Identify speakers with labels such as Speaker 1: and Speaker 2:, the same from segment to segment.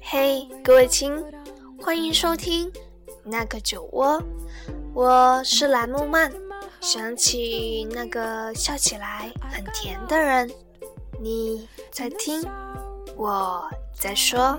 Speaker 1: 嘿，各位亲，欢迎收听那个酒窝，我是蓝木曼。想起那个笑起来很甜的人，你在听，我在说。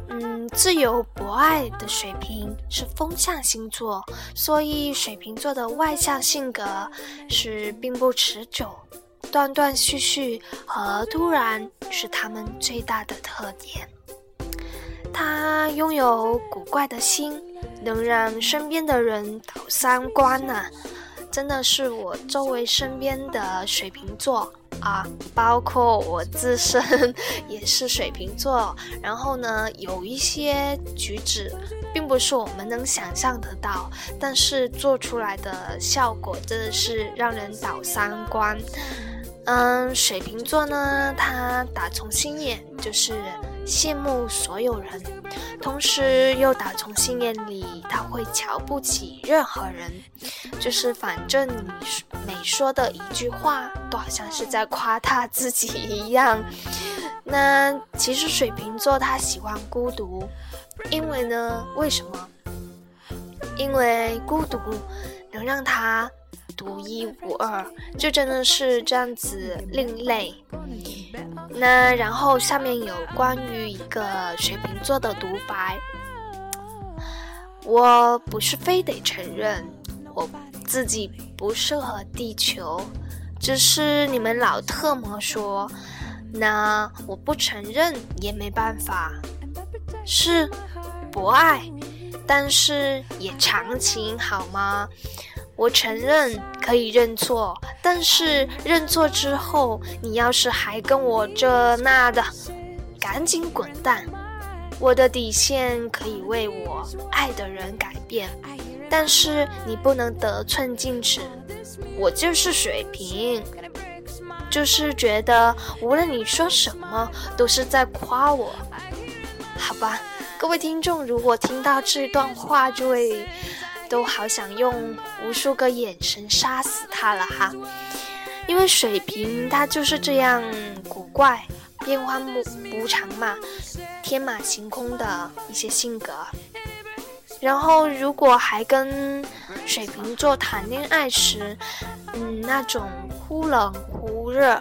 Speaker 1: 自由博爱的水瓶是风象星座，所以水瓶座的外向性格是并不持久。断断续续和突然是他们最大的特点。他拥有古怪的心，能让身边的人倒三观呢。真的是我周围身边的水瓶座啊，包括我自身 也是水瓶座。然后呢，有一些举止并不是我们能想象得到，但是做出来的效果真的是让人倒三观。嗯，水瓶座呢，他打从心眼就是羡慕所有人，同时又打从心眼里他会瞧不起任何人，就是反正你每说的一句话都好像是在夸他自己一样。那其实水瓶座他喜欢孤独，因为呢，为什么？因为孤独能让他。独一无二，就真的是这样子另类。那然后下面有关于一个水瓶座的独白，我不是非得承认我自己不适合地球，只是你们老特么说，那我不承认也没办法。是博爱，但是也长情好吗？我承认可以认错，但是认错之后，你要是还跟我这那的，赶紧滚蛋！我的底线可以为我爱的人改变，但是你不能得寸进尺。我就是水平，就是觉得无论你说什么，都是在夸我。好吧，各位听众，如果听到这段话，就会。都好想用无数个眼神杀死他了哈，因为水瓶他就是这样古怪、变化无无常嘛，天马行空的一些性格。然后如果还跟水瓶座谈恋爱时，嗯，那种忽冷忽热、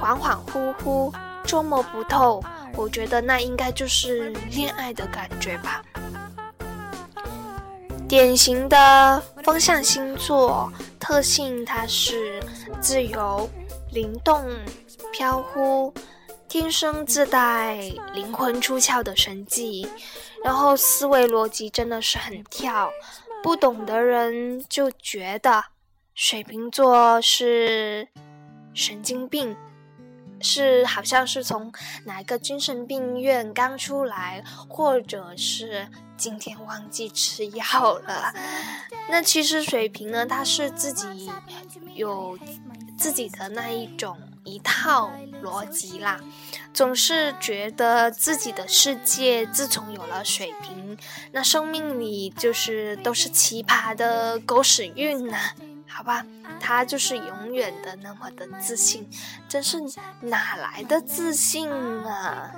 Speaker 1: 恍恍惚惚、捉摸不透，我觉得那应该就是恋爱的感觉吧。典型的风象星座特性，它是自由、灵动、飘忽，天生自带灵魂出窍的神迹，然后思维逻辑真的是很跳，不懂的人就觉得水瓶座是神经病。是，好像是从哪个精神病院刚出来，或者是今天忘记吃药了。那其实水瓶呢，他是自己有自己的那一种一套逻辑啦，总是觉得自己的世界自从有了水瓶，那生命里就是都是奇葩的狗屎运呢。好吧，他就是永远的那么的自信，真是哪来的自信啊？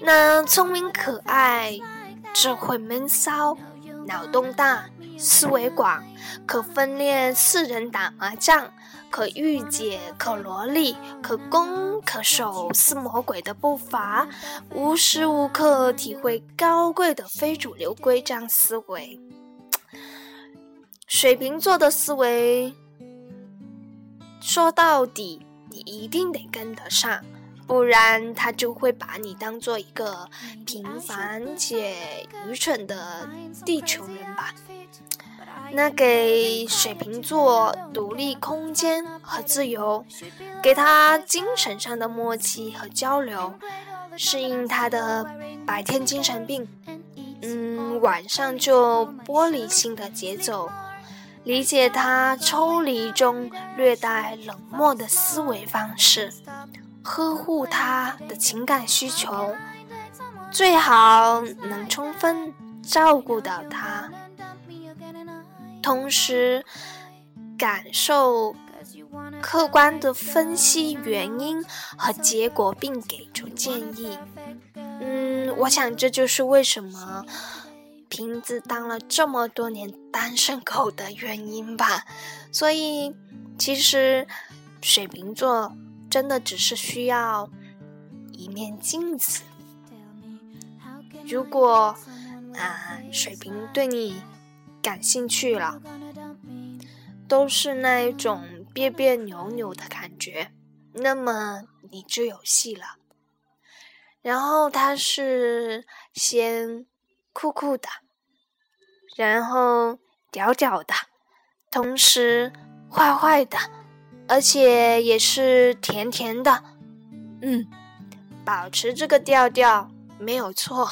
Speaker 1: 那聪明可爱，智慧闷骚，脑洞大，思维广，可分裂四人打麻将。可御姐，可萝莉，可攻可守，似魔鬼的步伐，无时无刻体会高贵的非主流规章思维。水瓶座的思维，说到底，你一定得跟得上，不然他就会把你当做一个平凡且愚蠢的地球人吧。那给水瓶座独立空间和自由，给他精神上的默契和交流，适应他的白天精神病，嗯，晚上就玻璃心的节奏，理解他抽离中略带冷漠的思维方式，呵护他的情感需求，最好能充分照顾到他。同时，感受客观的分析原因和结果，并给出建议。嗯，我想这就是为什么瓶子当了这么多年单身狗的原因吧。所以，其实水瓶座真的只是需要一面镜子。如果啊，水瓶对你。感兴趣了，都是那一种别别扭扭的感觉，那么你就有戏了。然后他是先酷酷的，然后屌屌的，同时坏坏的，而且也是甜甜的。嗯，保持这个调调没有错。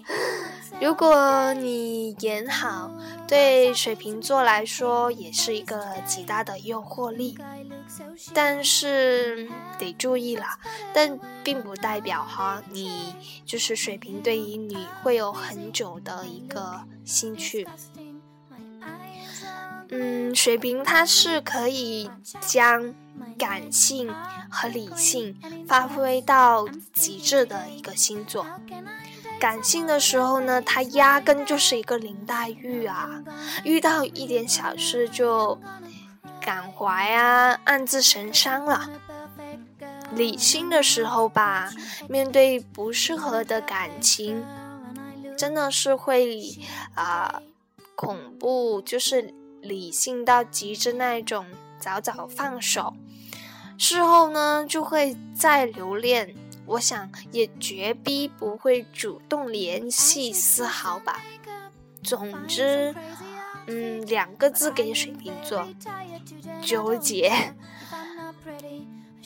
Speaker 1: 如果你演好，对水瓶座来说也是一个极大的诱惑力。但是得注意了，但并不代表哈，你就是水瓶对于你会有很久的一个兴趣。嗯，水瓶它是可以将感性和理性发挥到极致的一个星座。感性的时候呢，他压根就是一个林黛玉啊，遇到一点小事就感怀啊，暗自神伤了。理性的时候吧，面对不适合的感情，真的是会啊恐怖，就是理性到极致那一种，早早放手，事后呢就会再留恋。我想也绝逼不会主动联系丝毫吧。总之，嗯，两个字给水瓶座：纠结。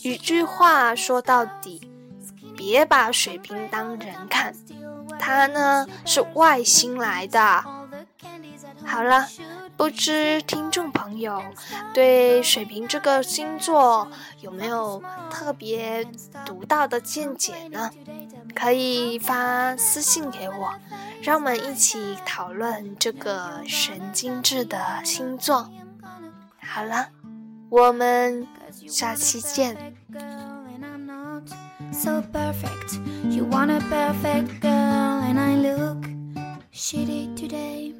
Speaker 1: 一句话说到底，别把水瓶当人看，他呢是外星来的。好了。不知听众朋友对水瓶这个星座有没有特别独到的见解呢？可以发私信给我，让我们一起讨论这个神经质的星座。好了，我们下期见。So perfect, you want a perfect girl, and I look shitty today.